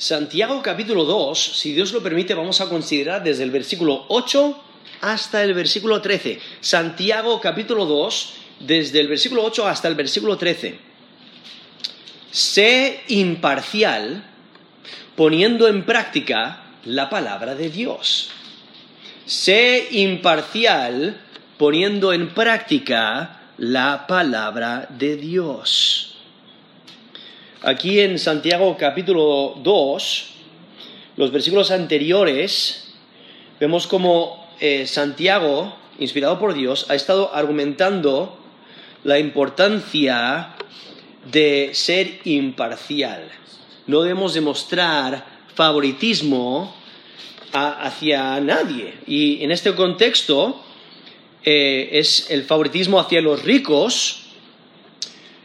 Santiago capítulo 2, si Dios lo permite, vamos a considerar desde el versículo 8 hasta el versículo 13. Santiago capítulo 2, desde el versículo 8 hasta el versículo 13. Sé imparcial poniendo en práctica la palabra de Dios. Sé imparcial poniendo en práctica la palabra de Dios. Aquí en Santiago capítulo 2, los versículos anteriores, vemos como eh, Santiago, inspirado por Dios, ha estado argumentando la importancia de ser imparcial. No debemos demostrar favoritismo hacia nadie. Y en este contexto eh, es el favoritismo hacia los ricos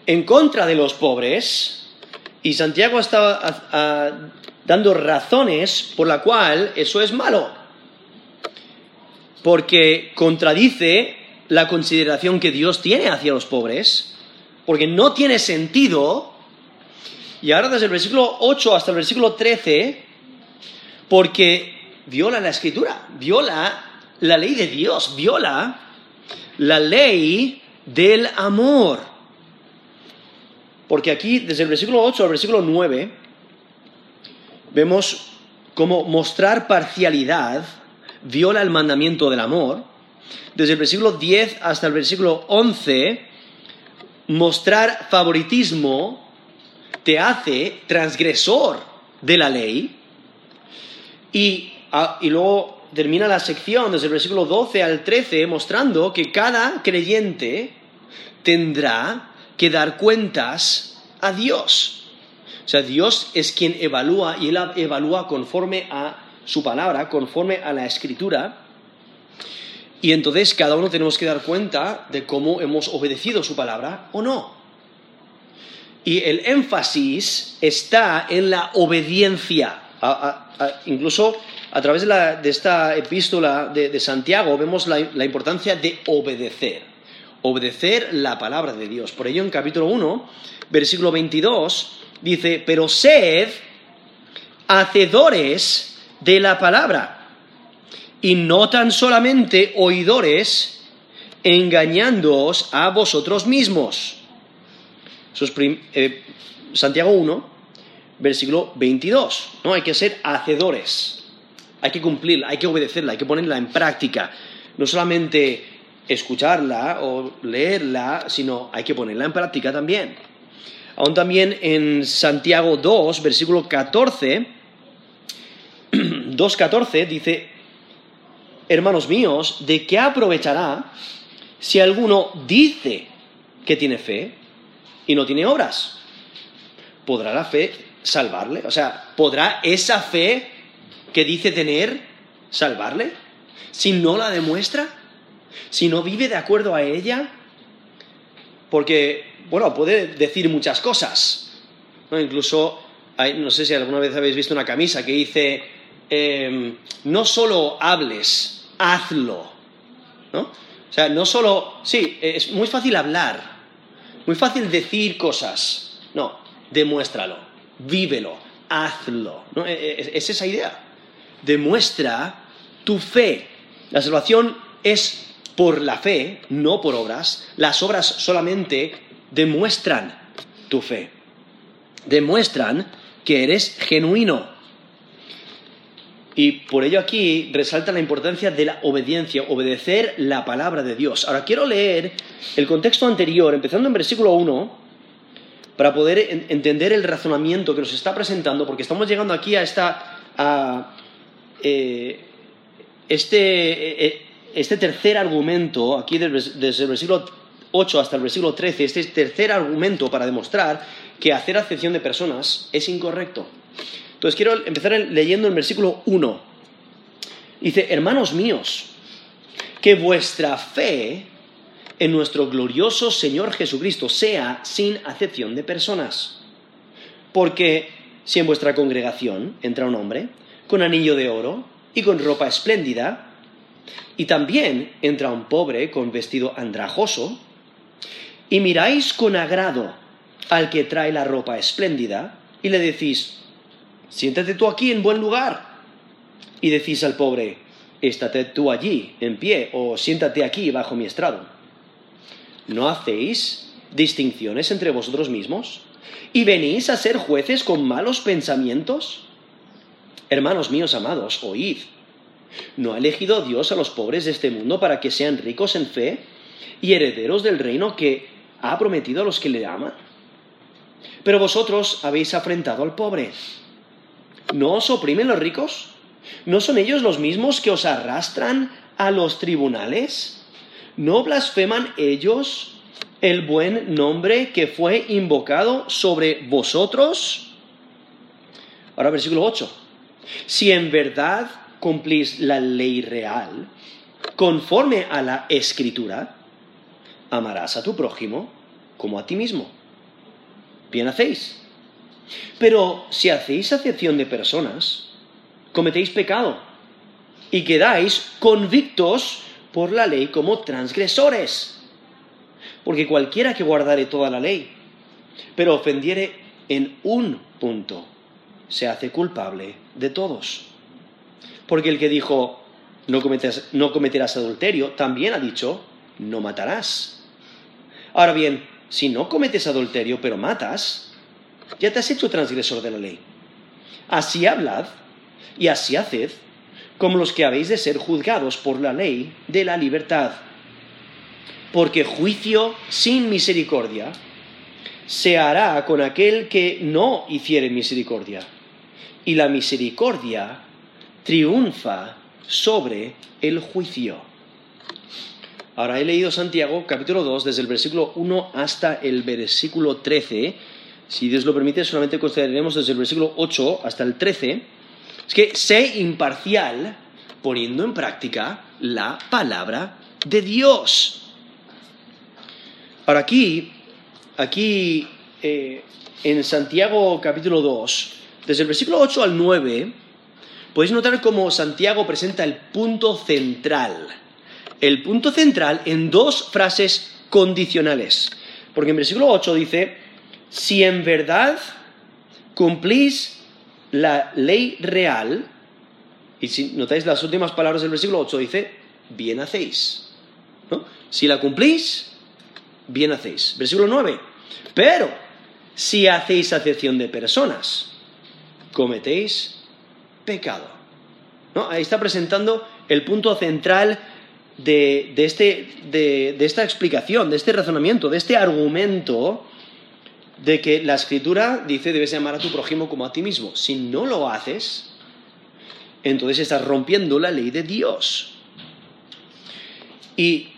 en contra de los pobres y Santiago está dando razones por la cual eso es malo. Porque contradice la consideración que Dios tiene hacia los pobres, porque no tiene sentido. Y ahora desde el versículo 8 hasta el versículo 13, porque viola la escritura, viola la ley de Dios, viola la ley del amor. Porque aquí, desde el versículo 8 al versículo 9, vemos cómo mostrar parcialidad viola el mandamiento del amor. Desde el versículo 10 hasta el versículo 11, mostrar favoritismo te hace transgresor de la ley. Y, y luego termina la sección desde el versículo 12 al 13 mostrando que cada creyente tendrá que dar cuentas a Dios. O sea, Dios es quien evalúa y Él evalúa conforme a su palabra, conforme a la escritura. Y entonces cada uno tenemos que dar cuenta de cómo hemos obedecido su palabra o no. Y el énfasis está en la obediencia. incluso a través de, esta epístola de, Santiago vemos la importancia de obedecer obedecer la palabra de Dios. Por ello en capítulo 1, versículo 22, dice, pero sed hacedores de la palabra y no tan solamente oidores, engañándoos a vosotros mismos. Eh, Santiago 1, versículo 22. ¿no? Hay que ser hacedores, hay que cumplirla, hay que obedecerla, hay que ponerla en práctica. No solamente escucharla o leerla, sino hay que ponerla en práctica también. Aún también en Santiago 2, versículo 14, 2.14 dice, hermanos míos, ¿de qué aprovechará si alguno dice que tiene fe y no tiene obras? ¿Podrá la fe salvarle? O sea, ¿podrá esa fe que dice tener salvarle si no la demuestra? Si no vive de acuerdo a ella, porque, bueno, puede decir muchas cosas. ¿no? Incluso, no sé si alguna vez habéis visto una camisa que dice, em, no solo hables, hazlo. ¿no? O sea, no solo, sí, es muy fácil hablar, muy fácil decir cosas. No, demuéstralo, vívelo, hazlo. ¿no? E, e, es esa idea. Demuestra tu fe. La salvación es por la fe, no por obras. Las obras solamente demuestran tu fe. Demuestran que eres genuino. Y por ello aquí resalta la importancia de la obediencia, obedecer la palabra de Dios. Ahora quiero leer el contexto anterior, empezando en versículo 1, para poder entender el razonamiento que nos está presentando, porque estamos llegando aquí a esta... A, eh, este, eh, este tercer argumento, aquí desde el versículo 8 hasta el versículo 13, este tercer argumento para demostrar que hacer acepción de personas es incorrecto. Entonces quiero empezar leyendo el versículo 1. Dice, hermanos míos, que vuestra fe en nuestro glorioso Señor Jesucristo sea sin acepción de personas. Porque si en vuestra congregación entra un hombre con anillo de oro y con ropa espléndida, y también entra un pobre con vestido andrajoso, y miráis con agrado al que trae la ropa espléndida, y le decís, siéntate tú aquí en buen lugar. Y decís al pobre, estate tú allí, en pie, o siéntate aquí bajo mi estrado. ¿No hacéis distinciones entre vosotros mismos? ¿Y venís a ser jueces con malos pensamientos? Hermanos míos amados, oíd. ¿No ha elegido Dios a los pobres de este mundo para que sean ricos en fe y herederos del reino que ha prometido a los que le aman? Pero vosotros habéis afrentado al pobre. ¿No os oprimen los ricos? ¿No son ellos los mismos que os arrastran a los tribunales? ¿No blasfeman ellos el buen nombre que fue invocado sobre vosotros? Ahora versículo 8. Si en verdad cumplís la ley real, conforme a la escritura, amarás a tu prójimo como a ti mismo. Bien hacéis. Pero si hacéis acepción de personas, cometéis pecado y quedáis convictos por la ley como transgresores. Porque cualquiera que guardare toda la ley, pero ofendiere en un punto, se hace culpable de todos. Porque el que dijo, no cometerás, no cometerás adulterio, también ha dicho, no matarás. Ahora bien, si no cometes adulterio, pero matas, ya te has hecho transgresor de la ley. Así hablad y así haced, como los que habéis de ser juzgados por la ley de la libertad. Porque juicio sin misericordia se hará con aquel que no hiciere misericordia. Y la misericordia triunfa sobre el juicio. Ahora he leído Santiago capítulo 2 desde el versículo 1 hasta el versículo 13. Si Dios lo permite, solamente consideraremos desde el versículo 8 hasta el 13. Es que sé imparcial poniendo en práctica la palabra de Dios. Ahora aquí, aquí eh, en Santiago capítulo 2, desde el versículo 8 al 9, podéis notar cómo Santiago presenta el punto central el punto central en dos frases condicionales. Porque en versículo 8 dice, si en verdad cumplís la ley real, y si notáis las últimas palabras del versículo 8, dice, bien hacéis. Si la cumplís, bien hacéis. Versículo 9, pero si hacéis acepción de personas, cometéis pecado. Ahí está presentando el punto central este, de, esta explicación, de este razonamiento, de este argumento de que la escritura dice debes amar a tu prójimo como a ti mismo. Si no lo haces, entonces estás rompiendo la ley de Dios. Y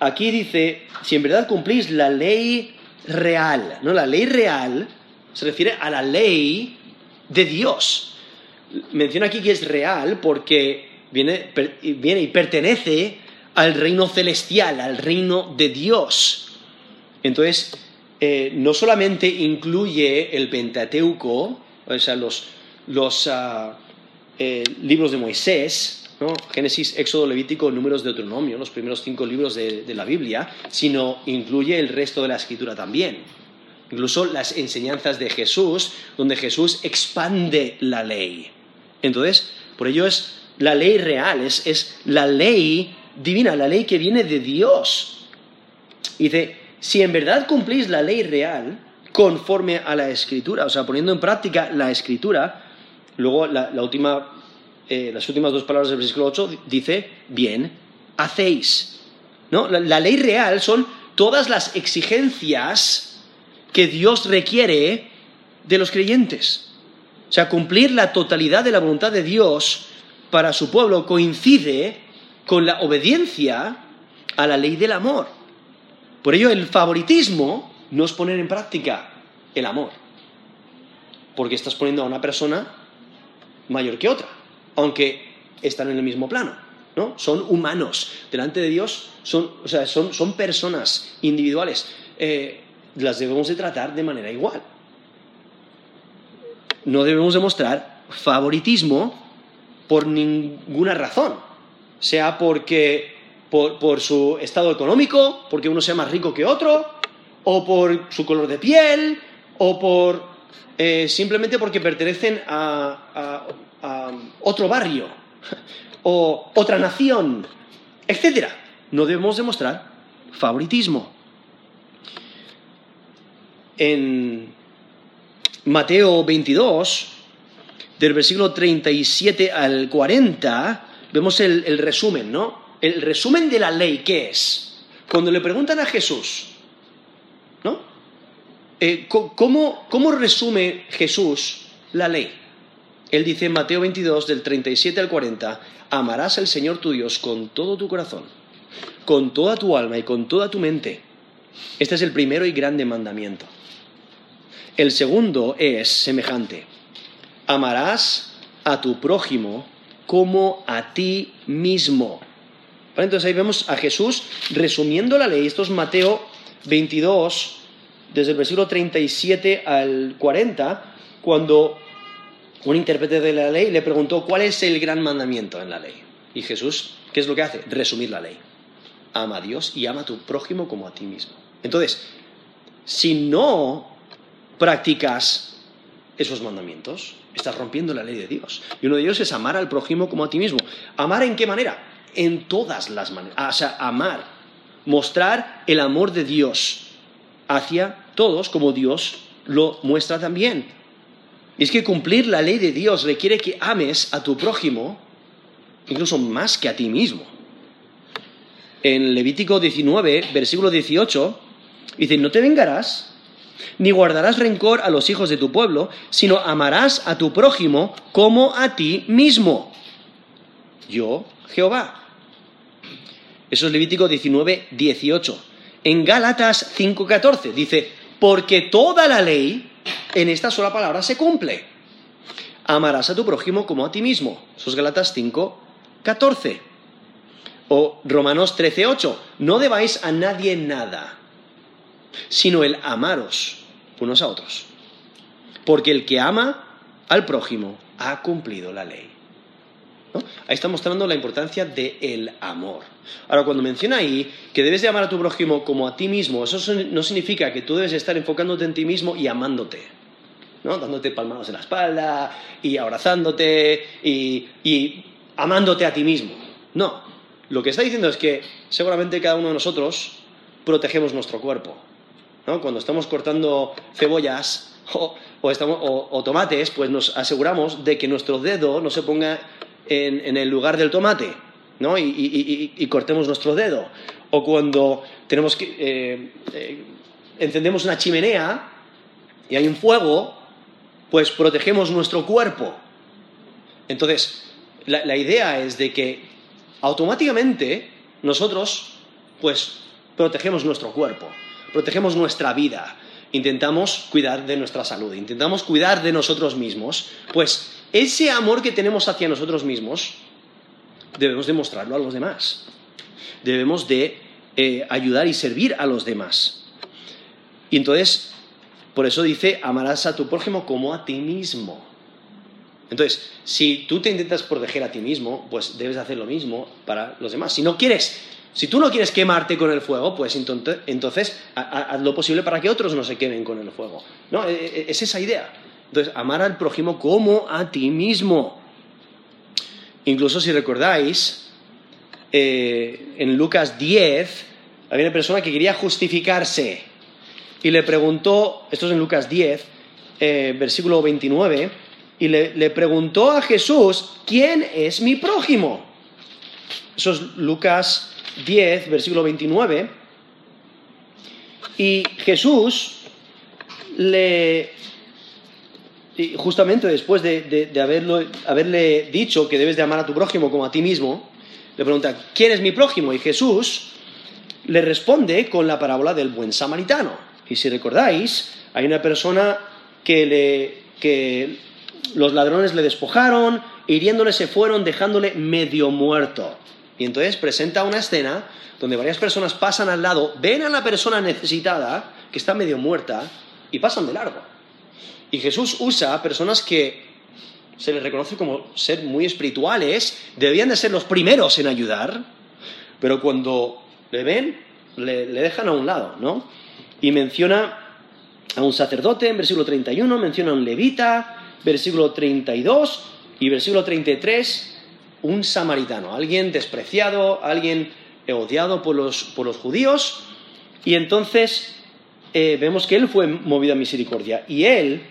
aquí dice, si en verdad cumplís la ley real, ¿no? La ley real se refiere a la ley de Dios. Menciona aquí que es real porque viene, y pertenece al reino celestial, al reino de Dios. Entonces, eh, no solamente incluye el Pentateuco, o sea, los, ah, eh, libros de Moisés, Génesis, Éxodo, Levítico, Números, de Deuteronomio, los primeros cinco libros de, la Biblia, sino incluye el resto de la escritura también. Incluso las enseñanzas de Jesús, donde Jesús expande la ley. Entonces, por ello es la ley real, es la ley divina, la ley que viene de Dios. Dice, si en verdad cumplís la ley real conforme a la escritura, o sea, poniendo en práctica la escritura, luego la, última, eh, las últimas dos palabras del versículo 8 dice, bien, hacéis. ¿No? la ley real son todas las exigencias que Dios requiere de los creyentes. Sea, cumplir la totalidad de la voluntad de Dios para su pueblo coincide con la obediencia a la ley del amor. Por ello, el favoritismo no es poner en práctica el amor, porque estás poniendo a una persona mayor que otra, aunque están en el mismo plano. ¿no? Son humanos. Delante de Dios son, o sea, son, son personas individuales. Eh, las debemos de tratar de manera igual. No debemos demostrar favoritismo por ninguna razón sea porque por, su estado económico, porque uno sea más rico que otro, o por su color de piel, o por eh, simplemente porque pertenecen a, a otro barrio o otra nación, etc. No debemos demostrar favoritismo. En Mateo 22, del versículo 37 al 40, vemos el, resumen, ¿no? El resumen de la ley, ¿qué es? Cuando le preguntan a Jesús, ¿no? Eh, ¿cómo, ¿Cómo resume Jesús la ley? Él dice en Mateo 22, del 37 al 40, amarás al Señor tu Dios con todo tu corazón, con toda tu alma y con toda tu mente. Este es el primero y grande mandamiento. El segundo es semejante. Amarás a tu prójimo como a ti mismo. Entonces ahí vemos a Jesús resumiendo la ley. Esto es Mateo 22, desde el versículo 37 al 40, cuando un intérprete de la ley le preguntó cuál es el gran mandamiento en la ley. Y Jesús, ¿qué es lo que hace? Resumir la ley. Ama a Dios y ama a tu prójimo como a ti mismo. Entonces, si no practicas esos mandamientos, estás rompiendo la ley de Dios. Y uno de ellos es amar al prójimo como a ti mismo. ¿Amar en qué manera? En todas las maneras. O sea, amar. Mostrar el amor de Dios hacia todos como Dios lo muestra también. Y es que cumplir la ley de Dios requiere que ames a tu prójimo incluso más que a ti mismo. En Levítico 19, versículo 18, dice, no te vengarás ni guardarás rencor a los hijos de tu pueblo, sino amarás a tu prójimo como a ti mismo. Yo, Jehová. Eso es Levítico 19, 18. En Gálatas 5, 14 dice, porque toda la ley en esta sola palabra se cumple. Amarás a tu prójimo como a ti mismo. Eso es Gálatas 5, 14. O Romanos 13, 8. No debáis a nadie nada, sino el amaros unos a otros. Porque el que ama al prójimo ha cumplido la ley. Ahí está mostrando la importancia del amor. Ahora, cuando menciona ahí que debes de amar a tu prójimo como a ti mismo, eso no significa que tú debes estar enfocándote en ti mismo y amándote. ¿no? Dándote palmadas en la espalda y abrazándote y amándote a ti mismo. No. Lo que está diciendo es que seguramente cada uno de nosotros protegemos nuestro cuerpo. Cuando estamos cortando cebollas o, tomates, pues nos aseguramos de que nuestro dedo no se ponga en, el lugar del tomate. Y, cortemos nuestro dedo. O cuando tenemos que eh, eh, encendemos una chimenea y hay un fuego, pues protegemos nuestro cuerpo. Entonces, la idea es de que automáticamente nosotros, pues, protegemos nuestro cuerpo protegemos nuestra vida, intentamos cuidar de nuestra salud, intentamos cuidar de nosotros mismos, pues ese amor que tenemos hacia nosotros mismos debemos demostrarlo a los demás. Debemos de eh, ayudar y servir a los demás. Y entonces, por eso dice, amarás a tu prójimo como a ti mismo. Entonces, si tú te intentas proteger a ti mismo, pues debes hacer lo mismo para los demás. Si no quieres si tú no quieres quemarte con el fuego, pues entonces haz lo posible para que otros no se quemen con el fuego. ¿No? E, e, es esa idea. Entonces, amar al prójimo como a ti mismo. Incluso si recordáis, eh, en Lucas 10 había una persona que quería justificarse y le preguntó, esto es en Lucas 10, eh, versículo 29, y le preguntó a Jesús, ¿quién es mi prójimo? Eso es Lucas 10, versículo 29, y Jesús le, justamente después de, haberle dicho que debes de amar a tu prójimo como a ti mismo, le pregunta, ¿quién es mi prójimo? Y Jesús le responde con la parábola del buen samaritano. Y si recordáis, hay una persona que, le, que los ladrones le despojaron, hiriéndole se fueron, dejándole medio muerto. Y entonces presenta una escena donde varias personas pasan al lado, ven a la persona necesitada, que está medio muerta, y pasan de largo. Y Jesús usa personas que se les reconoce como ser muy espirituales, debían de ser los primeros en ayudar, pero cuando le ven, le, dejan a un lado, ¿no? Y menciona a un sacerdote, en versículo 31 menciona a un levita, versículo 32 y versículo 33, un samaritano, alguien despreciado, alguien odiado por los, por los judíos, y entonces eh, vemos que él fue movido a misericordia, y él,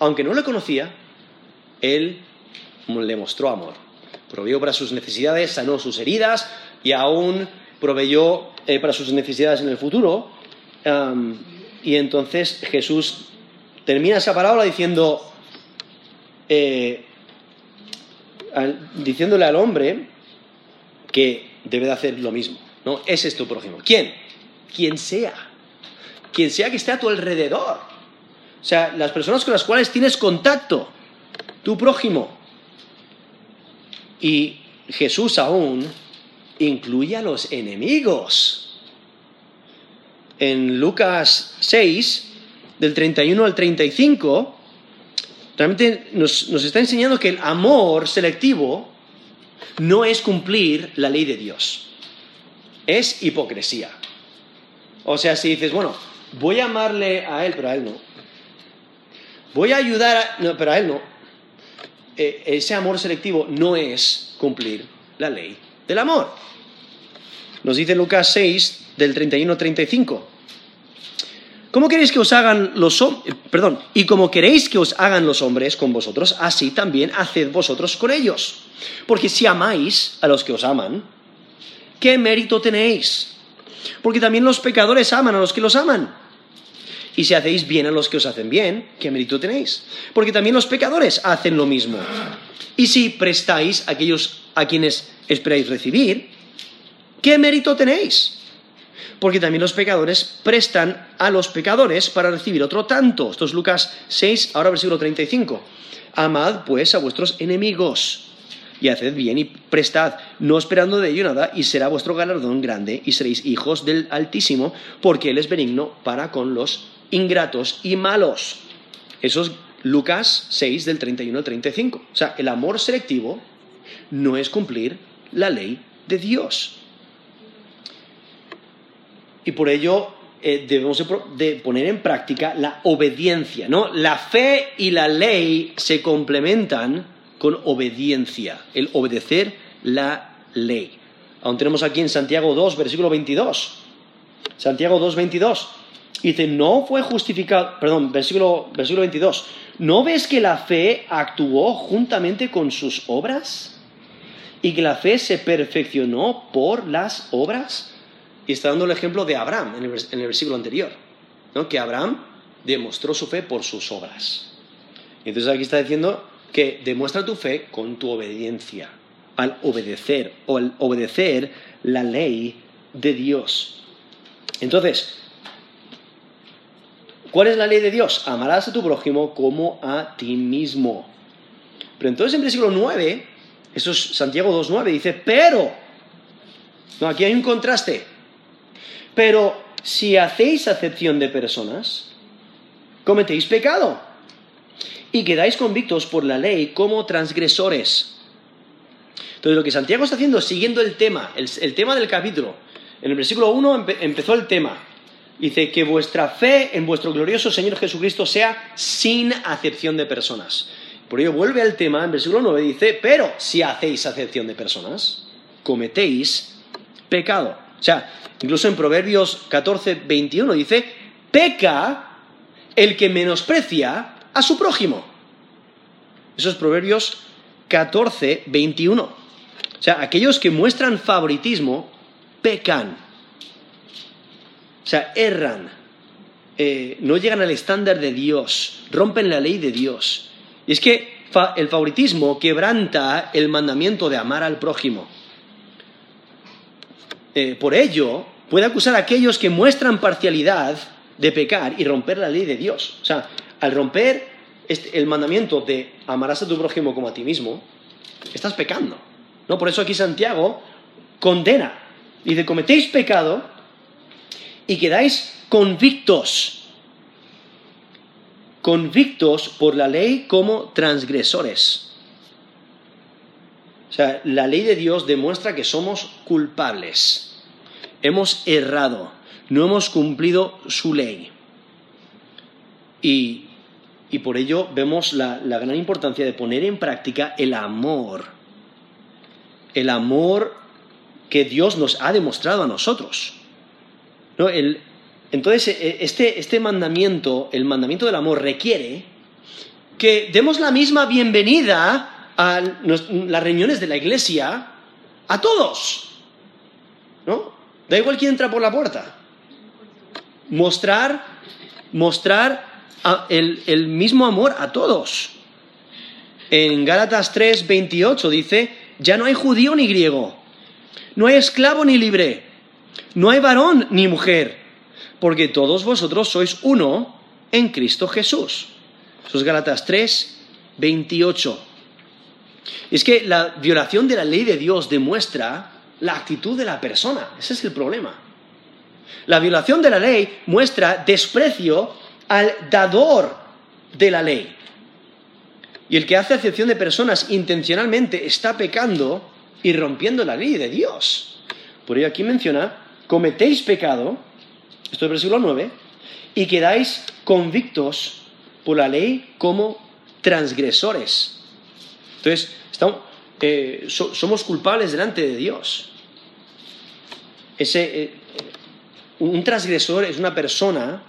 aunque no le conocía, él le mostró amor. Proveyó para sus necesidades, sanó sus heridas y aún proveyó eh, para sus necesidades en el futuro. y entonces Jesús termina esa parábola diciendo, eh, diciéndole al hombre que debe de hacer lo mismo. ¿no? Ese es tu prójimo. ¿Quién? Quien sea. Quien sea que esté a tu alrededor. O sea, las personas con las cuales tienes contacto. Tu prójimo. Y Jesús aún incluye a los enemigos. En Lucas 6, del 31 al 35, realmente nos, está enseñando que el amor selectivo no es cumplir la ley de Dios, es hipocresía. O sea, si dices, bueno, voy a amarle a él, pero a él no. Voy a ayudar a... No, pero a él no. Eh, ese amor selectivo no es cumplir la ley del amor. Nos dice Lucas 6, del 31 al 35. ¿Cómo queréis que os hagan los hombres? Perdón, y como queréis que os hagan los hombres con vosotros, así también haced vosotros con ellos. Porque si amáis a los que os aman, ¿qué mérito tenéis? Porque también los pecadores aman a los que los aman. Y si hacéis bien a los que os hacen bien, ¿qué mérito tenéis? Porque también los pecadores hacen lo mismo. Y si prestáis a aquellos a quienes esperáis recibir, ¿qué mérito tenéis? Porque también los pecadores prestan a los pecadores para recibir otro tanto. Esto es Lucas 6, ahora versículo 35. Amad pues a vuestros enemigos y haced bien y prestad, no esperando de ello nada, y será vuestro galardón grande, y seréis hijos del Altísimo, porque Él es benigno para con los ingratos y malos. Eso es Lucas 6 del 31 al 35. O sea, el amor selectivo no es cumplir la ley de Dios. Y por ello eh, debemos de poner en práctica la obediencia, ¿no? La fe y la ley se complementan con obediencia, el obedecer la ley. Aún tenemos aquí en Santiago 2, versículo 22. Santiago 2, 22. Dice, no fue justificado, perdón, versículo, versículo 22. ¿No ves que la fe actuó juntamente con sus obras? ¿Y que la fe se perfeccionó por las obras? Y está dando el ejemplo de Abraham en el, versículo anterior, ¿no? que Abraham demostró su fe por sus obras. Entonces aquí está diciendo que demuestra tu fe con tu obediencia, al obedecer o al obedecer la ley de Dios. Entonces, ¿cuál es la ley de Dios? Amarás a tu prójimo como a ti mismo. Pero entonces en versículo 9, eso es Santiago 2.9, dice, pero, no, aquí hay un contraste, pero si hacéis acepción de personas, cometéis pecado y quedáis convictos por la ley como transgresores. Entonces lo que Santiago está haciendo, siguiendo el tema, el, tema del capítulo, en el versículo 1 empezó el tema. Dice que vuestra fe en vuestro glorioso Señor Jesucristo sea sin acepción de personas. Por ello vuelve al tema, en versículo 9 dice, pero si hacéis acepción de personas, cometéis pecado. O sea, incluso en Proverbios 14, 21 dice, peca el que menosprecia a su prójimo. Eso es Proverbios 14, 21. O sea, aquellos que muestran favoritismo pecan. O sea, erran. Eh, no llegan al estándar de Dios. Rompen la ley de Dios. Y es que el favoritismo quebranta el mandamiento de amar al prójimo. Eh, por ello, puede acusar a aquellos que muestran parcialidad de pecar y romper la ley de Dios. O sea, al romper este, el mandamiento de amarás a tu prójimo como a ti mismo, estás pecando. ¿no? Por eso aquí Santiago condena. Dice, cometéis pecado y quedáis convictos. Convictos por la ley como transgresores. O sea, la ley de Dios demuestra que somos culpables. Hemos errado, no hemos cumplido su ley. Y, por ello vemos la, gran importancia de poner en práctica el amor. El amor que Dios nos ha demostrado a nosotros. entonces, e, este, este mandamiento, el mandamiento del amor, requiere que demos la misma bienvenida a las reuniones de la iglesia a todos. ¿No? Da igual quién entra por la puerta. Mostrar, mostrar el, mismo amor a todos. En Gálatas 3, 28 dice, ya no hay judío ni griego, no hay esclavo ni libre, no hay varón ni mujer, porque todos vosotros sois uno en Cristo Jesús. Eso es Gálatas 3, 28. Es que la violación de la ley de Dios demuestra la actitud de la persona. Ese es el problema. La violación de la ley muestra desprecio al dador de la ley. Y el que hace acepción de personas intencionalmente está pecando y rompiendo la ley de Dios. Por ello aquí menciona, cometéis pecado, esto es versículo 9, y quedáis convictos por la ley como transgresores. Entonces, eh, somos culpables delante de Dios. Ese, eh, un transgresor es una persona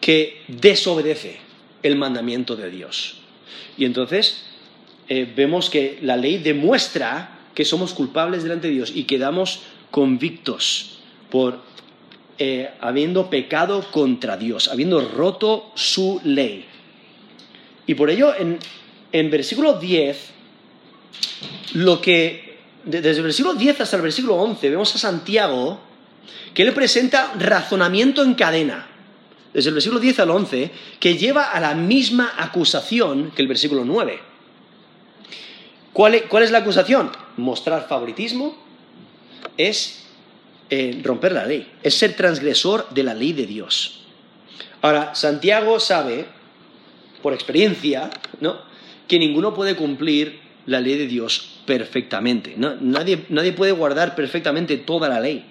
que desobedece el mandamiento de Dios. Y entonces eh, vemos que la ley demuestra que somos culpables delante de Dios y quedamos convictos por habiendo pecado contra Dios, habiendo roto su ley. Y por ello, en, en versículo 10, lo que, desde el versículo 10 hasta el versículo 11, vemos a Santiago que le presenta razonamiento en cadena desde el versículo 10 al 11, que lleva a la misma acusación que el versículo 9. ¿Cuál es, la acusación? Mostrar favoritismo es eh, romper la ley, es ser transgresor de la ley de Dios. Ahora, Santiago sabe, por experiencia, ¿no? Que ninguno puede cumplir la ley de Dios perfectamente. Nadie, nadie, puede guardar perfectamente toda la ley.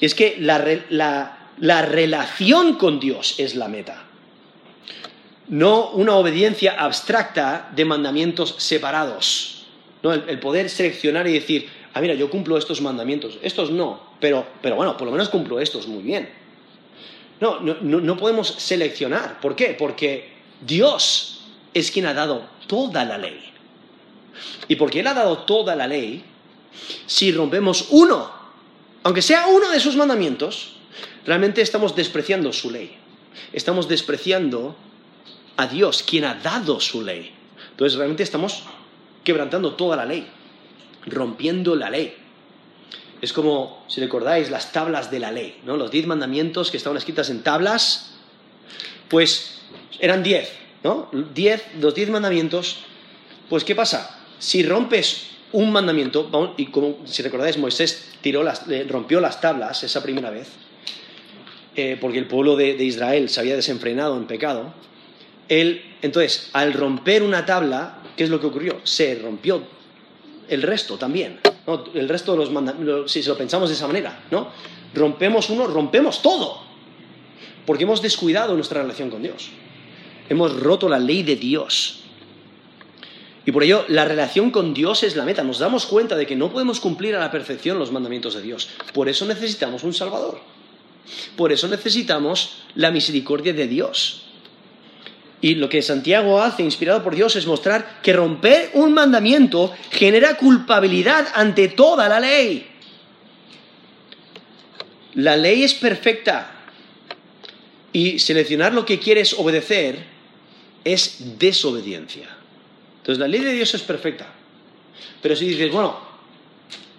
Es que la, la, la relación con Dios es la meta. No una obediencia abstracta de mandamientos separados. ¿no? El, poder seleccionar y decir, ah, mira, yo cumplo estos mandamientos, estos no, pero, pero bueno, por lo menos cumplo estos muy bien. No, no, no podemos seleccionar. ¿Por qué? Porque Dios es quien ha dado toda la ley. Y porque Él ha dado toda la ley, si rompemos uno, aunque sea uno de sus mandamientos, realmente estamos despreciando su ley. Estamos despreciando a Dios, quien ha dado su ley. Entonces realmente estamos quebrantando toda la ley, rompiendo la ley. Es como, si recordáis, las tablas de la ley, ¿no? Los diez mandamientos que estaban escritas en tablas, pues eran diez, ¿no? Diez, los diez mandamientos, pues ¿qué pasa? Si rompes un mandamiento, y como si recordáis, Moisés tiró las, rompió las tablas esa primera vez, eh, porque el pueblo de, Israel se había desenfrenado en pecado, él, entonces, al romper una tabla, ¿qué es lo que ocurrió? Se rompió el resto también. El resto de los mandamientos, si lo pensamos de esa manera, ¿no? Rompemos uno, rompemos todo. Porque hemos descuidado nuestra relación con Dios. Hemos roto la ley de Dios. Y por ello, la relación con Dios es la meta. Nos damos cuenta de que no podemos cumplir a la perfección los mandamientos de Dios. Por eso necesitamos un Salvador. Por eso necesitamos la misericordia de Dios. Y lo que Santiago hace, inspirado por Dios, es mostrar que romper un mandamiento genera culpabilidad ante toda la ley. La ley es perfecta y seleccionar lo que quieres obedecer es desobediencia. Entonces la ley de Dios es perfecta. Pero si dices, bueno,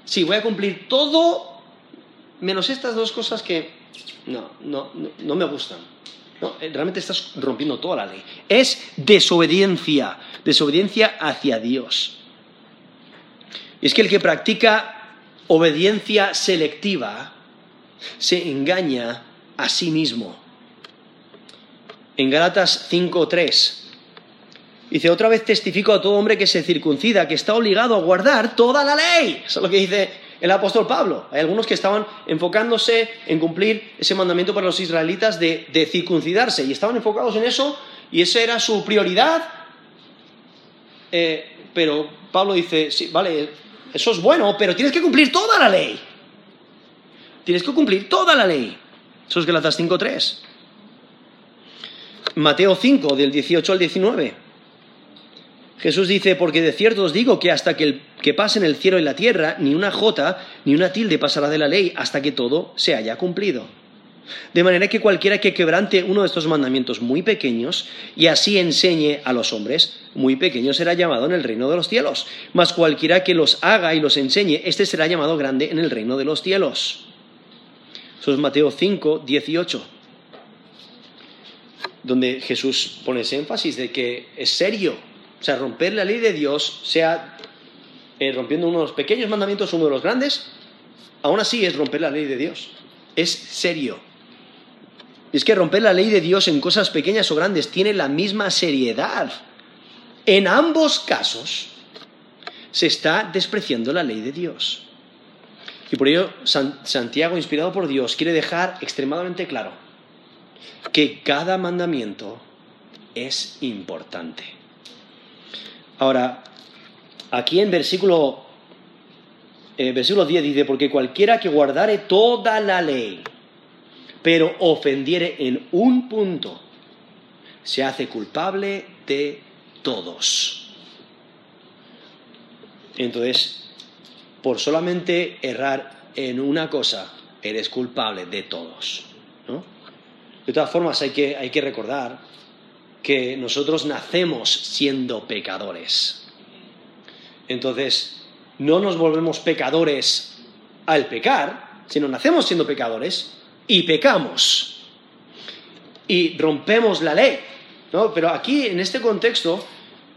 sí, voy a cumplir todo menos estas dos cosas que no, no, no, me gustan. No, realmente estás rompiendo toda la ley. Es desobediencia, desobediencia hacia Dios. Y es que el que practica obediencia selectiva se engaña a sí mismo. En Galatas 5.3 dice, otra vez testifico a todo hombre que se circuncida, que está obligado a guardar toda la ley. Eso es lo que dice el apóstol Pablo. Hay algunos que estaban enfocándose en cumplir ese mandamiento para los israelitas de, de circuncidarse y estaban enfocados en eso y esa era su prioridad. Eh, pero Pablo dice, sí, vale, eso es bueno, pero tienes que cumplir toda la ley. Tienes que cumplir toda la ley. Eso es Galatas 5.3. Mateo 5, del 18 al 19. Jesús dice, porque de cierto os digo que hasta que, el, que pasen el cielo y la tierra, ni una jota ni una tilde pasará de la ley hasta que todo se haya cumplido. De manera que cualquiera que quebrante uno de estos mandamientos muy pequeños y así enseñe a los hombres, muy pequeño será llamado en el reino de los cielos. Mas cualquiera que los haga y los enseñe, éste será llamado grande en el reino de los cielos. Eso es Mateo 5, 18 donde Jesús pone ese énfasis de que es serio. O sea, romper la ley de Dios, sea eh, rompiendo uno de los pequeños mandamientos, uno de los grandes, aún así es romper la ley de Dios. Es serio. Es que romper la ley de Dios en cosas pequeñas o grandes tiene la misma seriedad. En ambos casos se está despreciando la ley de Dios. Y por ello Santiago, inspirado por Dios, quiere dejar extremadamente claro que cada mandamiento es importante. Ahora, aquí en versículo, eh, versículo 10 dice, porque cualquiera que guardare toda la ley, pero ofendiere en un punto, se hace culpable de todos. Entonces, por solamente errar en una cosa, eres culpable de todos. De todas formas, hay que, hay que recordar que nosotros nacemos siendo pecadores. Entonces, no nos volvemos pecadores al pecar, sino nacemos siendo pecadores y pecamos. Y rompemos la ley. ¿no? Pero aquí, en este contexto,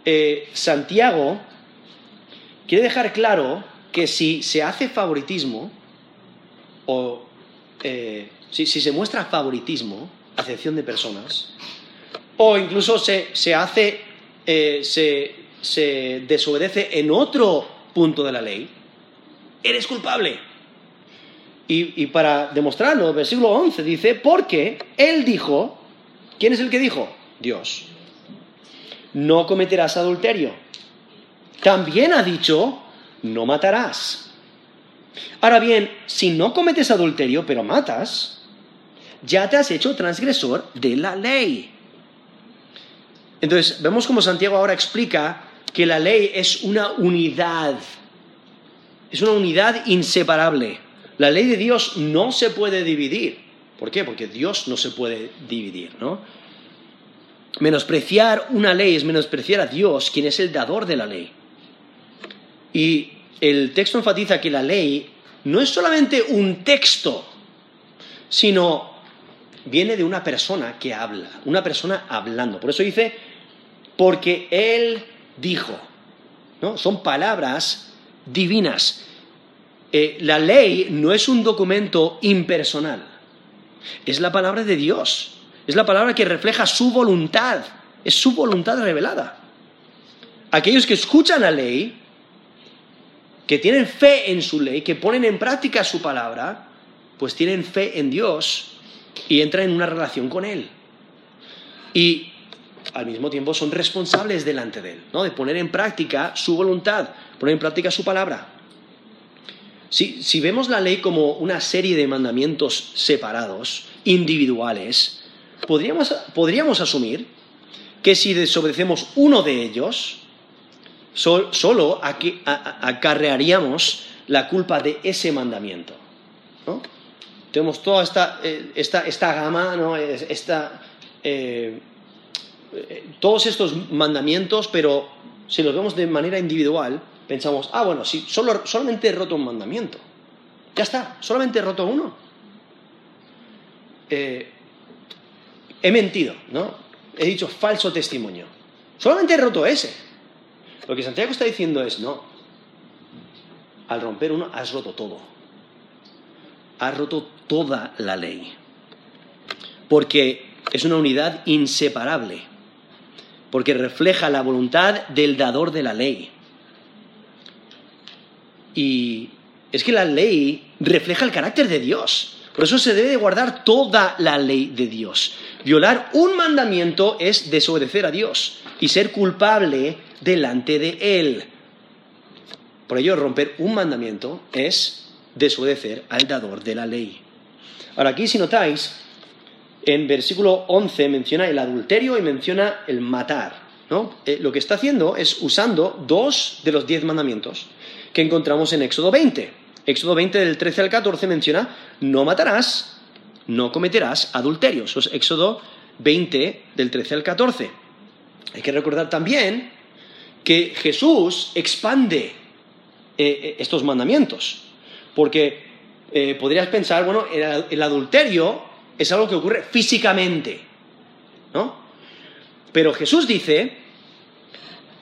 eh, Santiago quiere dejar claro que si se hace favoritismo, o eh, si se muestra favoritismo, acepción de personas, o incluso se, hace, eh, se, se desobedece en otro punto de la ley, eres culpable. Y, y, para demostrarlo, versículo 11 dice, porque Él dijo, ¿quién es el que dijo? Dios. No cometerás adulterio. También ha dicho, no matarás. Ahora bien, si no cometes adulterio, pero matas, ya te has hecho transgresor de la ley. Entonces, vemos como Santiago ahora explica que la ley es una unidad, es una unidad inseparable. La ley de Dios no se puede dividir. ¿Por qué? Porque Dios no se puede dividir, ¿no? Menospreciar una ley es menospreciar a Dios, quien es el dador de la ley. Y el texto enfatiza que la ley no es solamente un texto, sino viene de una persona que habla, una persona hablando. Por eso dice, porque Él dijo, ¿no? Son palabras divinas. Eh, la ley no es un documento impersonal, es la palabra de Dios, es la palabra que refleja su voluntad, es su voluntad revelada. Aquellos que escuchan la ley, que tienen fe en su ley, que ponen en práctica su palabra, pues tienen fe en Dios y entra en una relación con Él. Y al mismo tiempo son responsables delante de Él, ¿no? de poner en práctica su voluntad, poner en práctica su palabra. Si, si vemos la ley como una serie de mandamientos separados, individuales, podríamos, podríamos asumir que si desobedecemos uno de ellos, solo acarrearíamos la culpa de ese mandamiento. ¿no? Tenemos toda esta, eh, esta, gama, ¿no? esta, eh, todos estos mandamientos, pero si los vemos de manera individual, pensamos, ah, bueno, si solo, solamente he roto un mandamiento. Ya está, solamente he roto uno. Eh, he mentido, ¿no? He dicho falso testimonio. Solamente he roto ese. Lo que Santiago está diciendo es, no, al romper uno has roto todo ha roto toda la ley. Porque es una unidad inseparable. Porque refleja la voluntad del dador de la ley. Y es que la ley refleja el carácter de Dios. Por eso se debe de guardar toda la ley de Dios. Violar un mandamiento es desobedecer a Dios y ser culpable delante de Él. Por ello, romper un mandamiento es desobedecer al dador de la ley. Ahora aquí, si notáis, en versículo 11 menciona el adulterio y menciona el matar. ¿no? Eh, lo que está haciendo es usando dos de los diez mandamientos que encontramos en Éxodo 20. Éxodo 20 del 13 al 14 menciona, no matarás, no cometerás adulterio. Eso es Éxodo 20 del 13 al 14. Hay que recordar también que Jesús expande eh, eh, estos mandamientos, porque eh, podrías pensar, bueno, el, adulterio es algo que ocurre físicamente, ¿no? Pero Jesús dice,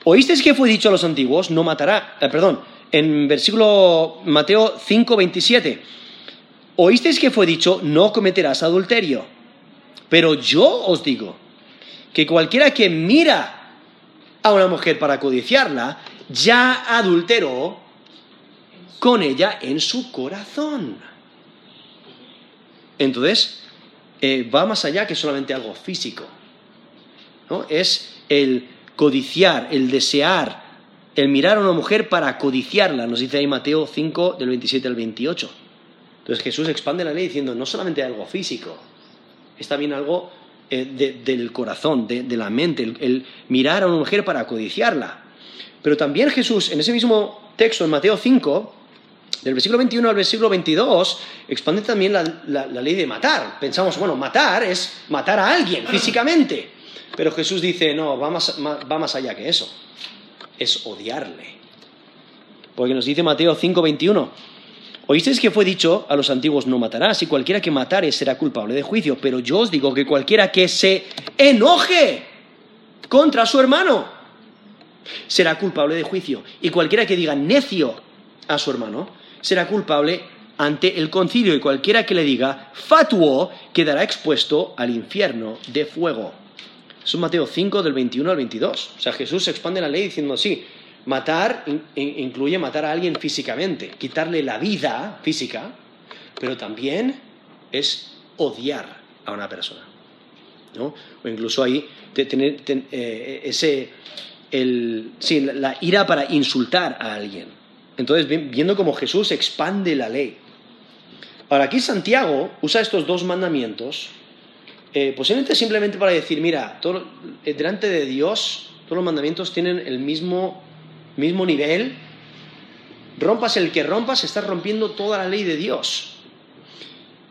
oísteis que fue dicho a los antiguos, no matará, perdón, en versículo Mateo 5, 27. Oísteis que fue dicho, no cometerás adulterio. Pero yo os digo que cualquiera que mira a una mujer para codiciarla, ya adulteró con ella en su corazón. Entonces, eh, va más allá que solamente algo físico. ¿no? Es el codiciar, el desear, el mirar a una mujer para codiciarla, nos dice ahí Mateo 5 del 27 al 28. Entonces Jesús expande la ley diciendo, no solamente algo físico, es también algo eh, del corazón, de, la mente, el, mirar a una mujer para codiciarla. Pero también Jesús, en ese mismo texto, en Mateo 5, del versículo 21 al versículo 22, expande también la, ley de matar. Pensamos, bueno, matar es matar a alguien físicamente. Pero Jesús dice, no, va más allá que eso es odiarle. Porque nos dice Mateo 5:21, oísteis que fue dicho a los antiguos no matarás y cualquiera que matare será culpable de juicio, pero yo os digo que cualquiera que se enoje contra su hermano será culpable de juicio y cualquiera que diga necio a su hermano será culpable ante el concilio y cualquiera que le diga fatuo quedará expuesto al infierno de fuego. Es Mateo 5 del 21 al 22. O sea, Jesús expande la ley diciendo, sí, matar incluye matar a alguien físicamente, quitarle la vida física, pero también es odiar a una persona. ¿no? O incluso ahí tener eh, ese, el, sí, la ira para insultar a alguien. Entonces, viendo cómo Jesús expande la ley. Ahora, aquí Santiago usa estos dos mandamientos eh, posiblemente simplemente para decir, mira, todo, eh, delante de Dios todos los mandamientos tienen el mismo, mismo nivel, rompas el que rompas, estás rompiendo toda la ley de Dios.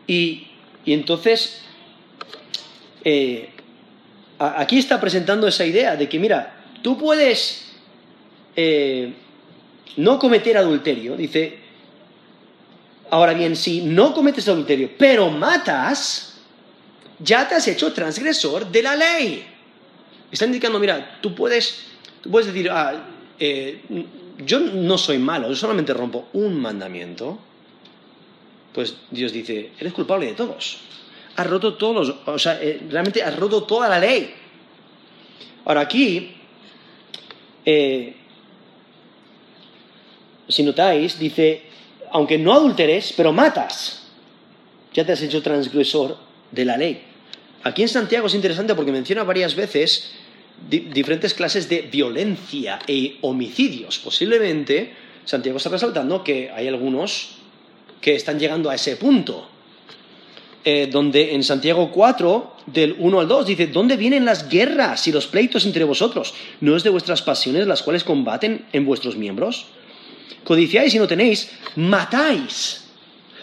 Y, entonces, eh, aquí está presentando esa idea de que, mira, tú puedes no cometer adulterio, dice, ahora bien, si no cometes adulterio, pero matas, ya te has hecho transgresor de la ley. Está indicando, mira, tú puedes, tú puedes decir, ah, eh, yo no soy malo, yo solamente rompo un mandamiento. Pues Dios dice, eres culpable de todos. Has roto todos o sea, eh, realmente has roto toda la ley. Ahora aquí, eh, si notáis, dice, aunque no adulteres, pero matas, ya te has hecho transgresor de la ley. Aquí en Santiago es interesante porque menciona varias veces diferentes clases de violencia e homicidios. Posiblemente Santiago está resaltando que hay algunos que están llegando a ese punto. Eh, donde en Santiago 4, del 1 al 2, dice, ¿dónde vienen las guerras y los pleitos entre vosotros? ¿No es de vuestras pasiones las cuales combaten en vuestros miembros? Codiciáis y no tenéis, matáis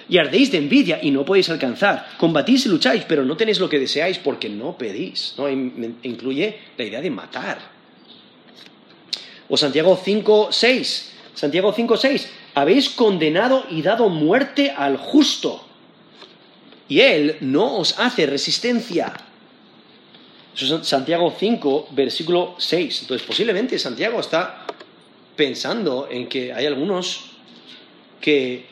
y ardéis de envidia y no podéis alcanzar. Combatís y lucháis, pero no tenéis lo que deseáis porque no pedís. ¿no? Incluye la idea de matar. O Santiago 5, 6. Santiago 5, 6. Habéis condenado y dado muerte al justo. Y él no os hace resistencia. Eso es Santiago 5, versículo 6. Entonces, posiblemente Santiago está pensando en que hay algunos que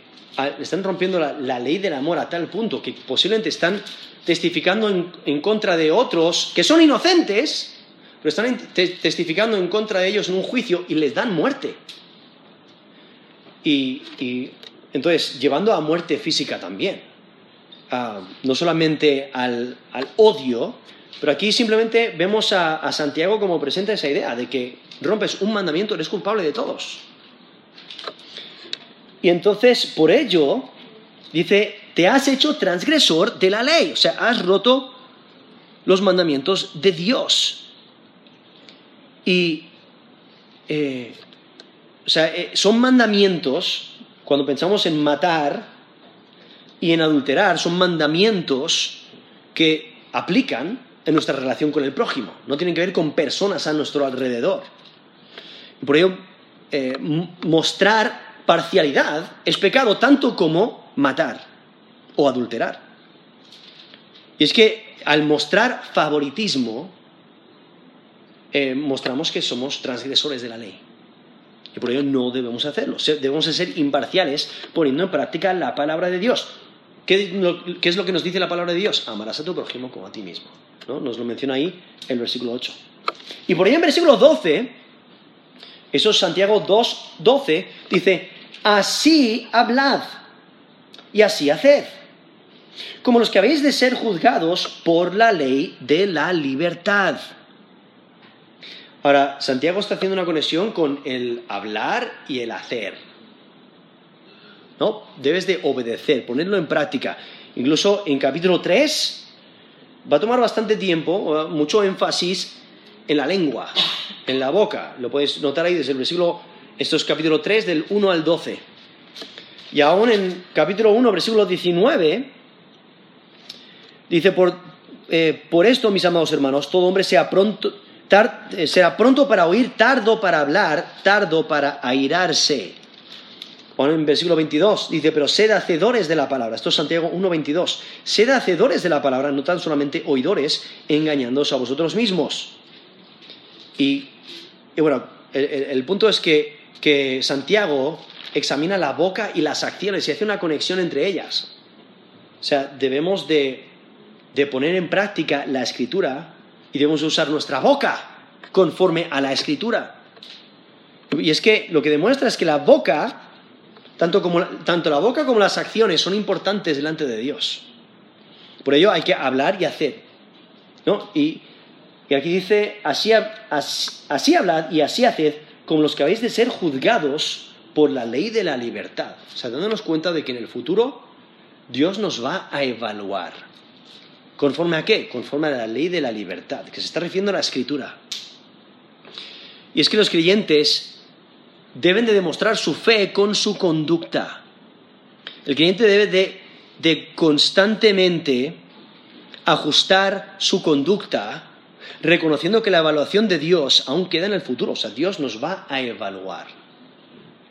están rompiendo la, ley del amor a tal punto que posiblemente están testificando en, contra de otros que son inocentes, pero están testificando en contra de ellos en un juicio y les dan muerte. Y, entonces, llevando a muerte física también. Ah, no solamente al, al, odio, pero aquí simplemente vemos a, Santiago como presenta esa idea de que rompes un mandamiento, eres culpable de todos. Y entonces, por ello, dice, te has hecho transgresor de la ley, o sea, has roto los mandamientos de Dios. Y, eh, o sea, eh, son mandamientos, cuando pensamos en matar y en adulterar, son mandamientos que aplican en nuestra relación con el prójimo, no tienen que ver con personas a nuestro alrededor. Por ello, eh, mostrar parcialidad es pecado tanto como matar o adulterar. Y es que al mostrar favoritismo, eh, mostramos que somos transgresores de la ley. Y por ello no debemos hacerlo. Debemos ser imparciales poniendo en práctica la palabra de Dios. ¿Qué, es lo que nos dice la palabra de Dios? Amarás a tu prójimo como a ti mismo. ¿no? Nos lo menciona ahí el versículo 8. Y por ahí en versículo 12, eso es Santiago 2, 12, dice, así hablad y así haced, como los que habéis de ser juzgados por la ley de la libertad. Ahora, Santiago está haciendo una conexión con el hablar y el hacer. ¿No? Debes de obedecer, ponerlo en práctica. Incluso en capítulo 3 va a tomar bastante tiempo, mucho énfasis en la lengua, en la boca. Lo puedes notar ahí desde el versículo esto es capítulo 3 del 1 al 12. Y aún en capítulo 1, versículo 19, dice, por, eh, por esto, mis amados hermanos, todo hombre pronto, eh, será pronto para oír, tardo para hablar, tardo para airarse. Bueno, en versículo 22 dice, pero sed hacedores de la palabra. Esto es Santiago 1.22. Sed hacedores de la palabra, no tan solamente oidores, engañándoos a vosotros mismos. Y, bueno, el punto es que que Santiago examina la boca y las acciones y hace una conexión entre ellas. O sea, debemos de, poner en práctica la escritura y debemos usar nuestra boca conforme a la escritura. Y es que lo que demuestra es que la boca, tanto, como, tanto la boca como las acciones son importantes delante de Dios. Por ello hay que hablar y hacer. ¿no? Y, aquí dice, así, así, así hablad y así haced como los que habéis de ser juzgados por la ley de la libertad. O sea, dándonos cuenta de que en el futuro Dios nos va a evaluar. ¿Conforme a qué? Conforme a la ley de la libertad, que se está refiriendo a la escritura. Y es que los creyentes deben de demostrar su fe con su conducta. El creyente debe de, constantemente ajustar su conducta reconociendo que la evaluación de Dios aún queda en el futuro, o sea, Dios nos va a evaluar.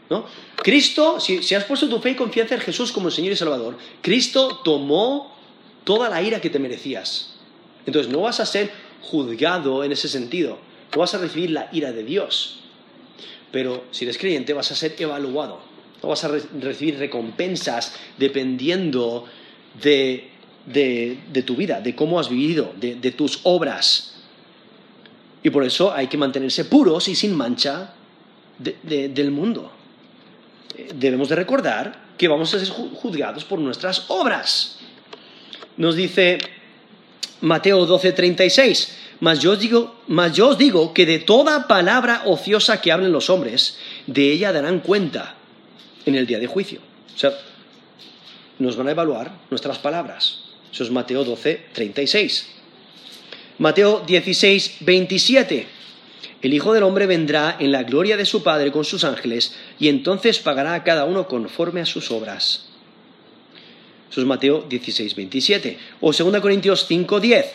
¿no? Cristo, si, has puesto tu fe y confianza en Jesús como Señor y Salvador, Cristo tomó toda la ira que te merecías. Entonces no vas a ser juzgado en ese sentido, no vas a recibir la ira de Dios. Pero si eres creyente vas a ser evaluado, no vas a recibir recompensas dependiendo de, tu vida, de cómo has vivido, de tus obras. Y por eso hay que mantenerse puros y sin mancha del mundo. Debemos de recordar que vamos a ser juzgados por nuestras obras. Nos dice Mateo 12:36, mas yo, digo, mas yo os digo que de toda palabra ociosa que hablen los hombres, de ella darán cuenta en el día de juicio. O sea, nos van a evaluar nuestras palabras. Eso es Mateo 12:36. Mateo 16, 27. El Hijo del Hombre vendrá en la gloria de su Padre con sus ángeles y entonces pagará a cada uno conforme a sus obras. Eso es Mateo 16, 27. O 2 Corintios 5, 10.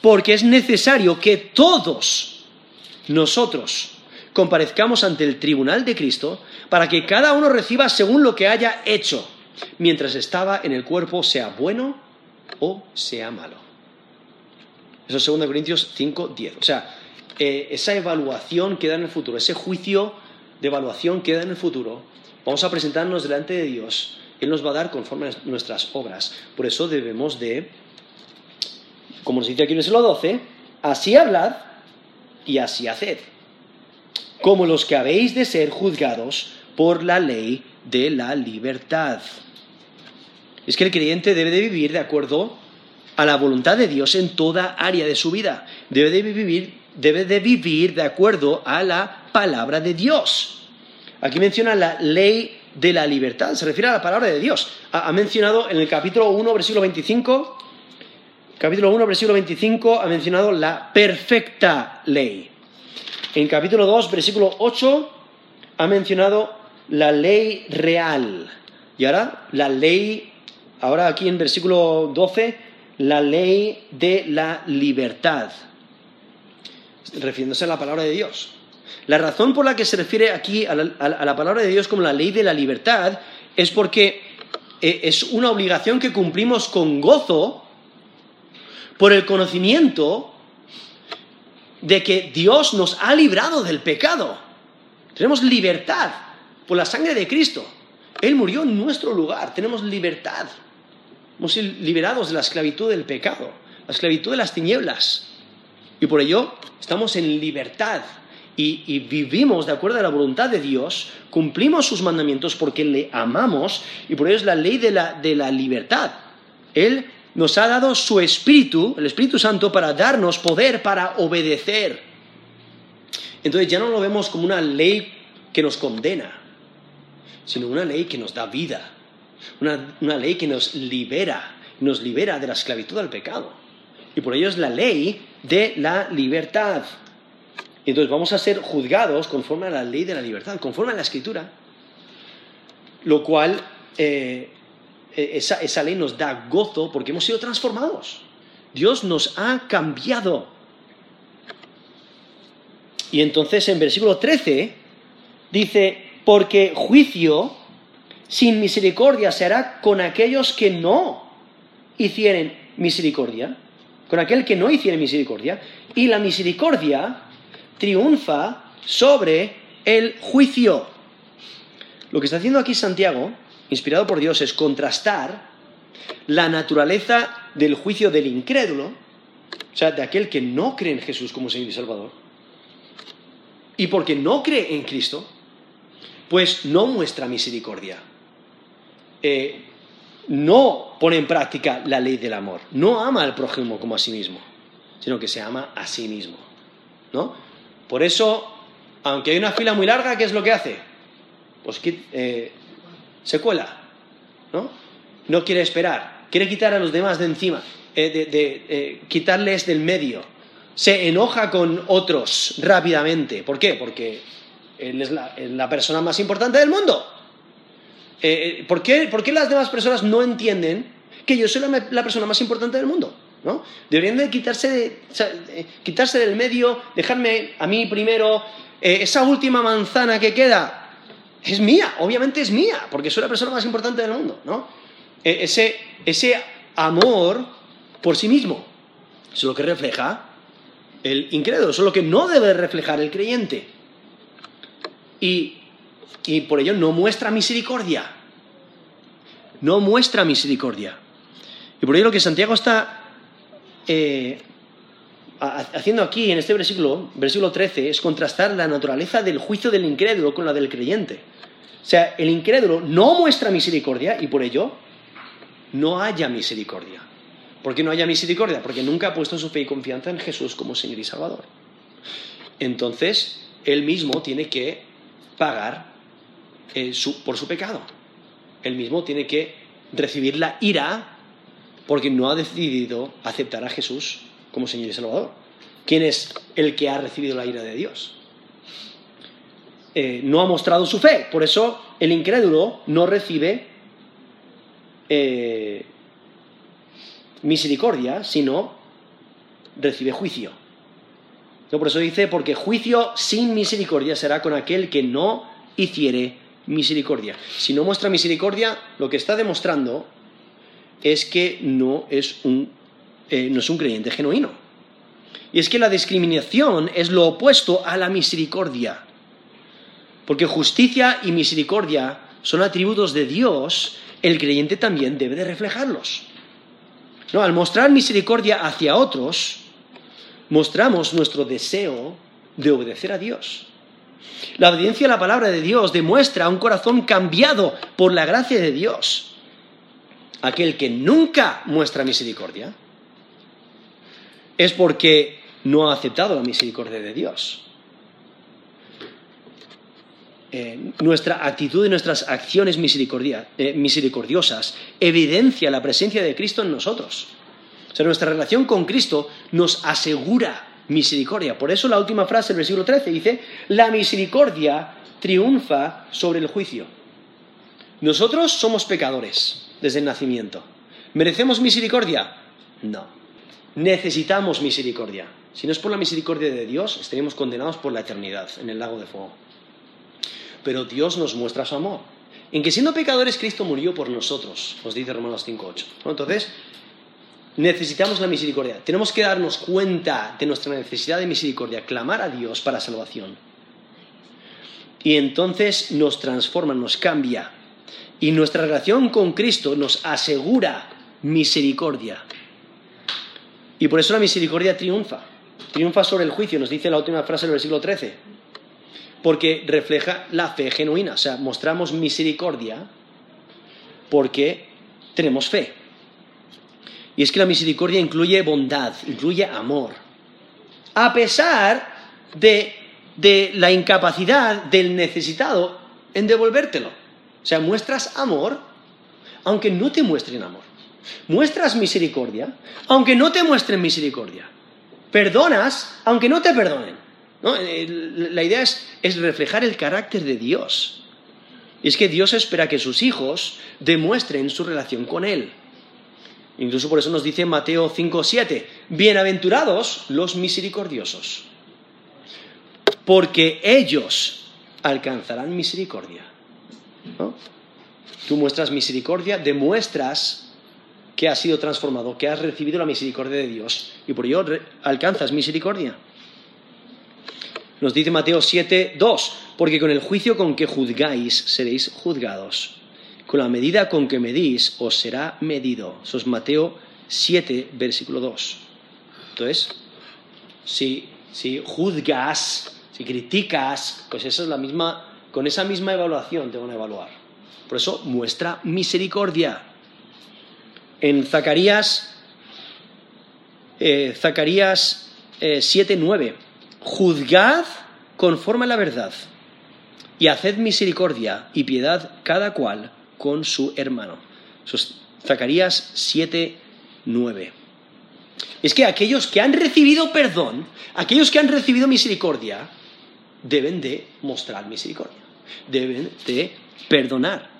Porque es necesario que todos nosotros comparezcamos ante el tribunal de Cristo para que cada uno reciba según lo que haya hecho, mientras estaba en el cuerpo, sea bueno o sea malo. Eso es 2 Corintios 5, 10. O sea, eh, esa evaluación queda en el futuro, ese juicio de evaluación queda en el futuro. Vamos a presentarnos delante de Dios. Él nos va a dar conforme a nuestras obras. Por eso debemos de, como nos dice aquí en el 12, así hablad y así haced. Como los que habéis de ser juzgados por la ley de la libertad. Es que el creyente debe de vivir de acuerdo a la voluntad de Dios en toda área de su vida. Debe de vivir, debe de, vivir de acuerdo a la palabra de Dios. Aquí menciona la ley de la libertad, se refiere a la palabra de Dios. Ha, mencionado en el capítulo 1, versículo 25, capítulo 1, versículo 25, ha mencionado la perfecta ley. En capítulo 2, versículo 8, ha mencionado la ley real. Y ahora la ley, ahora aquí en versículo 12, la ley de la libertad, refiriéndose a la palabra de Dios. La razón por la que se refiere aquí a la, palabra de Dios como la ley de la libertad es porque eh, es una obligación que cumplimos con gozo por el conocimiento de que Dios nos ha librado del pecado. Tenemos libertad por la sangre de Cristo. Él murió en nuestro lugar. Tenemos libertad. Hemos sido liberados de la esclavitud del pecado, la esclavitud de las tinieblas. Y por ello estamos en libertad y, vivimos de acuerdo a la voluntad de Dios, cumplimos sus mandamientos porque le amamos y por ello es la ley de la, de la libertad. Él nos ha dado su Espíritu, el Espíritu Santo, para darnos poder para obedecer. Entonces ya no lo vemos como una ley que nos condena, sino una ley que nos da vida, una, una ley que nos libera, nos libera de la esclavitud al pecado. Y por ello es la ley de la libertad. Entonces vamos a ser juzgados conforme a la ley de la libertad, conforme a la escritura, lo cual eh, esa, esa ley nos da gozo porque hemos sido transformados. Dios nos ha cambiado. Y entonces en versículo 13 dice, porque juicio sin misericordia se hará con aquellos que no hicieren misericordia, con aquel que no hiciere misericordia, y la misericordia triunfa sobre el juicio. Lo que está haciendo aquí Santiago, inspirado por Dios, es contrastar la naturaleza del juicio del incrédulo, o sea, de aquel que no cree en Jesús como Señor y Salvador, y porque no cree en Cristo, pues no muestra misericordia. Eh, no pone en práctica la ley del amor, no ama al prójimo como a sí mismo, sino que se ama a sí mismo. ¿no? Por eso, aunque hay una fila muy larga, ¿qué es lo que hace? Pues eh, se cuela, ¿no? No quiere esperar, quiere quitar a los demás de encima, eh, de, eh, quitarles del medio. Se enoja con otros rápidamente. ¿Por qué? Porque él es la, persona más importante del mundo. ¿por, qué, ¿por, qué, las demás personas no entienden que yo soy la persona más importante del mundo? ¿No? Deberían de quitarse, de, quitarse del medio, dejarme a mí primero. Eh, esa última manzana que queda es mía, obviamente es mía, porque soy la persona más importante del mundo. ¿no? Eh, ese, ese amor por sí mismo es lo que refleja el incrédulo, es lo que no debe reflejar el creyente. Y, y por ello no muestra misericordia. No muestra misericordia. Y por ello lo que Santiago está eh, haciendo aquí en este versículo, versículo 13, es contrastar la naturaleza del juicio del incrédulo con la del creyente. O sea, el incrédulo no muestra misericordia y por ello no haya misericordia. ¿Por qué no haya misericordia? Porque nunca ha puesto su fe y confianza en Jesús como Señor y Salvador. Entonces, él mismo tiene que pagar eh, por su pecado. Él mismo tiene que recibir la ira porque no ha decidido aceptar a Jesús como Señor y Salvador. ¿Quién es el que ha recibido la ira de Dios? Eh, no ha mostrado su fe, por eso el incrédulo no recibe eh, misericordia, sino recibe juicio. No, por eso dice, porque juicio sin misericordia será con aquel que no hiciere misericordia. Si no muestra misericordia, lo que está demostrando es que no es un, eh, no es un creyente genuino. Y es que la discriminación es lo opuesto a la misericordia. Porque justicia y misericordia son atributos de Dios, el creyente también debe de reflejarlos. No, al mostrar misericordia hacia otros, mostramos nuestro deseo de obedecer a Dios. La obediencia a la palabra de Dios demuestra un corazón cambiado por la gracia de Dios. Aquel que nunca muestra misericordia es porque no ha aceptado la misericordia de Dios. Eh, nuestra actitud y nuestras acciones eh, misericordiosas evidencia la presencia de Cristo en nosotros. O sea, nuestra relación con Cristo nos asegura misericordia. Por eso la última frase del versículo 13 dice, la misericordia triunfa sobre el juicio. Nosotros somos pecadores desde el nacimiento. ¿Merecemos misericordia? No. Necesitamos misericordia. Si no es por la misericordia de Dios, estaríamos condenados por la eternidad en el lago de fuego. Pero Dios nos muestra su amor. En que siendo pecadores, Cristo murió por nosotros, nos dice Romanos 5.8. Entonces, necesitamos la misericordia. Tenemos que darnos cuenta de nuestra necesidad de misericordia, clamar a Dios para salvación. Y entonces nos transforma, nos cambia. Y nuestra relación con Cristo nos asegura misericordia. Y por eso la misericordia triunfa. Triunfa sobre el juicio, nos dice la última frase del versículo 13. Porque refleja la fe genuina. O sea, mostramos misericordia porque tenemos fe. Y es que la misericordia incluye bondad, incluye amor. A pesar de, la incapacidad del necesitado en devolvértelo. O sea, muestras amor aunque no te muestren amor. Muestras misericordia aunque no te muestren misericordia. Perdonas aunque no te perdonen. Eh, la idea es reflejar el carácter de Dios. Y es que Dios espera que sus hijos demuestren su relación con Él. Incluso por eso nos dice Mateo 5:7, bienaventurados los misericordiosos, porque ellos alcanzarán misericordia. Tú muestras misericordia, demuestras que has sido transformado, que has recibido la misericordia de Dios y por ello alcanzas misericordia. Nos dice Mateo 7:2, porque con el juicio con que juzgáis seréis juzgados con la medida con que medís os será medido. Eso es Mateo 7, versículo 2. Entonces, si, si juzgas, si criticas, pues esa es la misma, con esa misma evaluación te van a evaluar. Por eso muestra misericordia. En Zacarías, eh, Zacarías 7, eh, 9, juzgad conforme a la verdad y haced misericordia y piedad cada cual con su hermano. Zacarías 7, 9. Es que aquellos que han recibido perdón, aquellos que han recibido misericordia, deben de mostrar misericordia, deben de perdonar.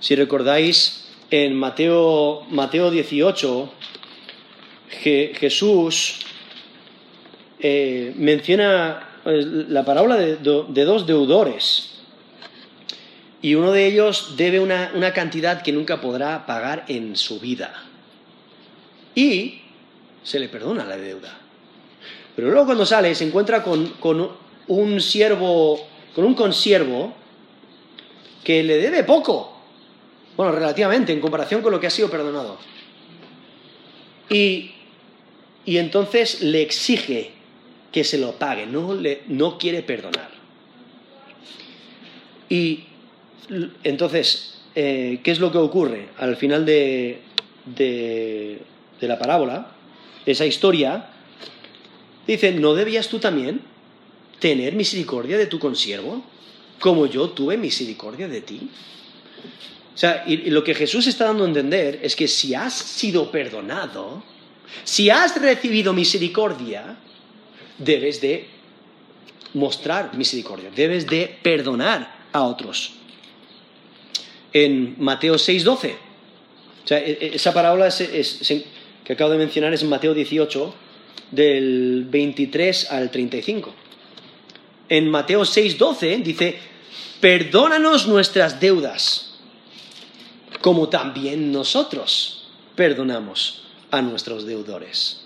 Si recordáis en Mateo, Mateo 18, Jesús eh, menciona eh, la parábola de dos deudores y uno de ellos debe una, cantidad que nunca podrá pagar en su vida. Y se le perdona la deuda. Pero luego cuando sale se encuentra con, un siervo, con un consiervo que le debe poco. Bueno, relativamente, en comparación con lo que ha sido perdonado. Y, y entonces le exige que se lo pague, no, le, no quiere perdonar. Y entonces, eh, ¿qué es lo que ocurre? Al final de, la parábola, esa historia, dice, ¿no debías tú también tener misericordia de tu consiervo, como yo tuve misericordia de ti? O sea, y, lo que Jesús está dando a entender es que si has sido perdonado, si has recibido misericordia, debes de mostrar misericordia, debes de perdonar a otros en Mateo 6.12. O sea, e, e, esa parábola que acabo de mencionar es en Mateo 18, del 23 al 35. En Mateo 6.12 dice, perdónanos nuestras deudas, como también nosotros perdonamos a nuestros deudores.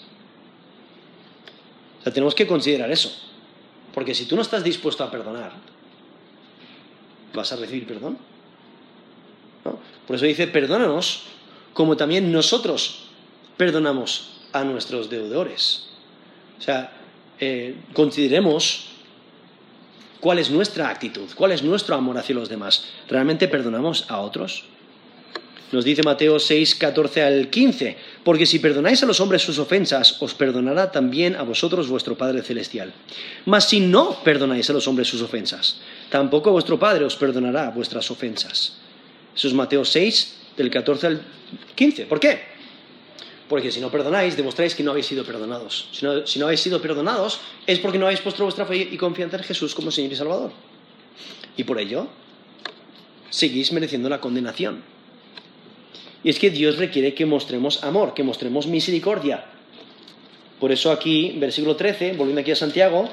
O sea, tenemos que considerar eso. Porque si tú no estás dispuesto a perdonar, ¿vas a recibir perdón? Por eso dice, perdónanos como también nosotros perdonamos a nuestros deudores. O sea, eh, consideremos ¿Cuál es nuestra actitud? ¿Cuál es nuestro amor hacia los demás? ¿Realmente perdonamos a otros? Nos dice Mateo 6, 14 al 15, porque si perdonáis a los hombres sus ofensas, os perdonará también a vosotros vuestro Padre Celestial. Mas si no perdonáis a los hombres sus ofensas, tampoco vuestro Padre os perdonará vuestras ofensas. Eso es Mateo 6, del 14 al 15. ¿Por qué? Porque si no perdonáis, demostráis que no habéis sido perdonados. Si no, habéis sido perdonados, es porque no habéis puesto vuestra fe y confianza en Jesús como Señor y Salvador. Y por ello, seguís mereciendo la condenación. Y es que Dios requiere que mostremos amor, que mostremos misericordia. Por eso aquí, versículo 13, volviendo aquí a Santiago,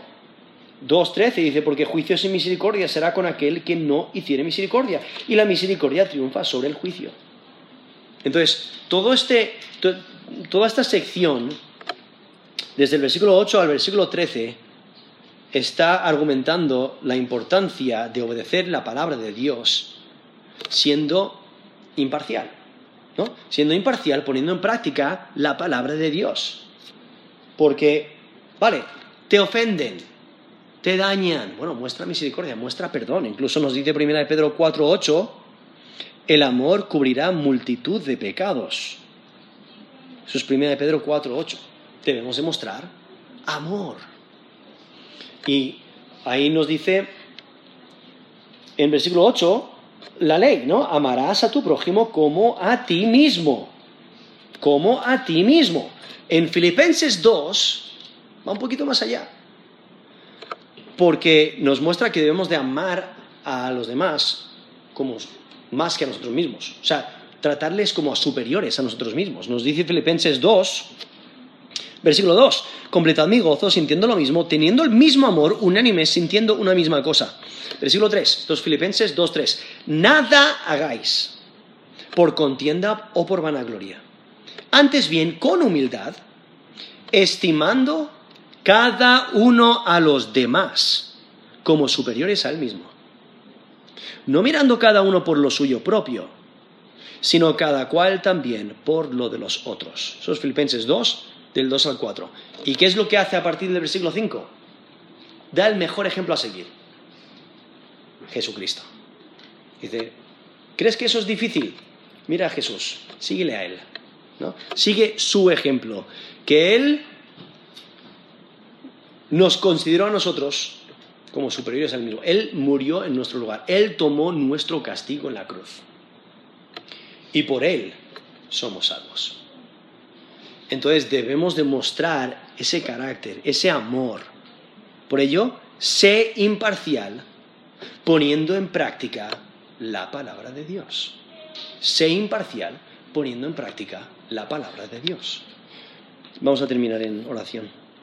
2.13 dice, porque juicio sin misericordia será con aquel que no hiciere misericordia. Y la misericordia triunfa sobre el juicio. Entonces, todo este, toda esta sección, desde el versículo 8 al versículo 13, está argumentando la importancia de obedecer la palabra de Dios siendo imparcial. ¿no? Siendo imparcial, poniendo en práctica la palabra de Dios. Porque, vale, te ofenden, te dañan. Bueno, muestra misericordia, muestra perdón. Incluso nos dice 1 Pedro 4.8, el amor cubrirá multitud de pecados. Eso es 1 Pedro 4.8. Debemos demostrar amor. Y ahí nos dice en versículo 8 la ley, ¿no? Amarás a tu prójimo como a ti mismo. Como a ti mismo. En Filipenses 2 va un poquito más allá porque nos muestra que debemos de amar a los demás como más que a nosotros mismos. O sea, tratarles como superiores a nosotros mismos. Nos dice Filipenses 2, versículo 2, completad mi gozo sintiendo lo mismo, teniendo el mismo amor, unánime, sintiendo una misma cosa. Versículo 3, 2 Filipenses 2, 3, nada hagáis por contienda o por vanagloria. Antes bien, con humildad, estimando cada uno a los demás como superiores al mismo. No mirando cada uno por lo suyo propio, sino cada cual también por lo de los otros. Eso es Filipenses 2, del 2 al 4. ¿Y qué es lo que hace a partir del versículo 5? Da el mejor ejemplo a seguir. Jesucristo. Dice, ¿crees que eso es difícil? Mira a Jesús, síguele a Él. ¿no? Sigue su ejemplo. Que Él nos consideró a nosotros como superiores al mismo. Él murió en nuestro lugar. Él tomó nuestro castigo en la cruz. Y por Él somos salvos. Entonces debemos demostrar ese carácter, ese amor. Por ello, sé imparcial poniendo en práctica la palabra de Dios. Sé imparcial poniendo en práctica la palabra de Dios. Vamos a terminar en oración.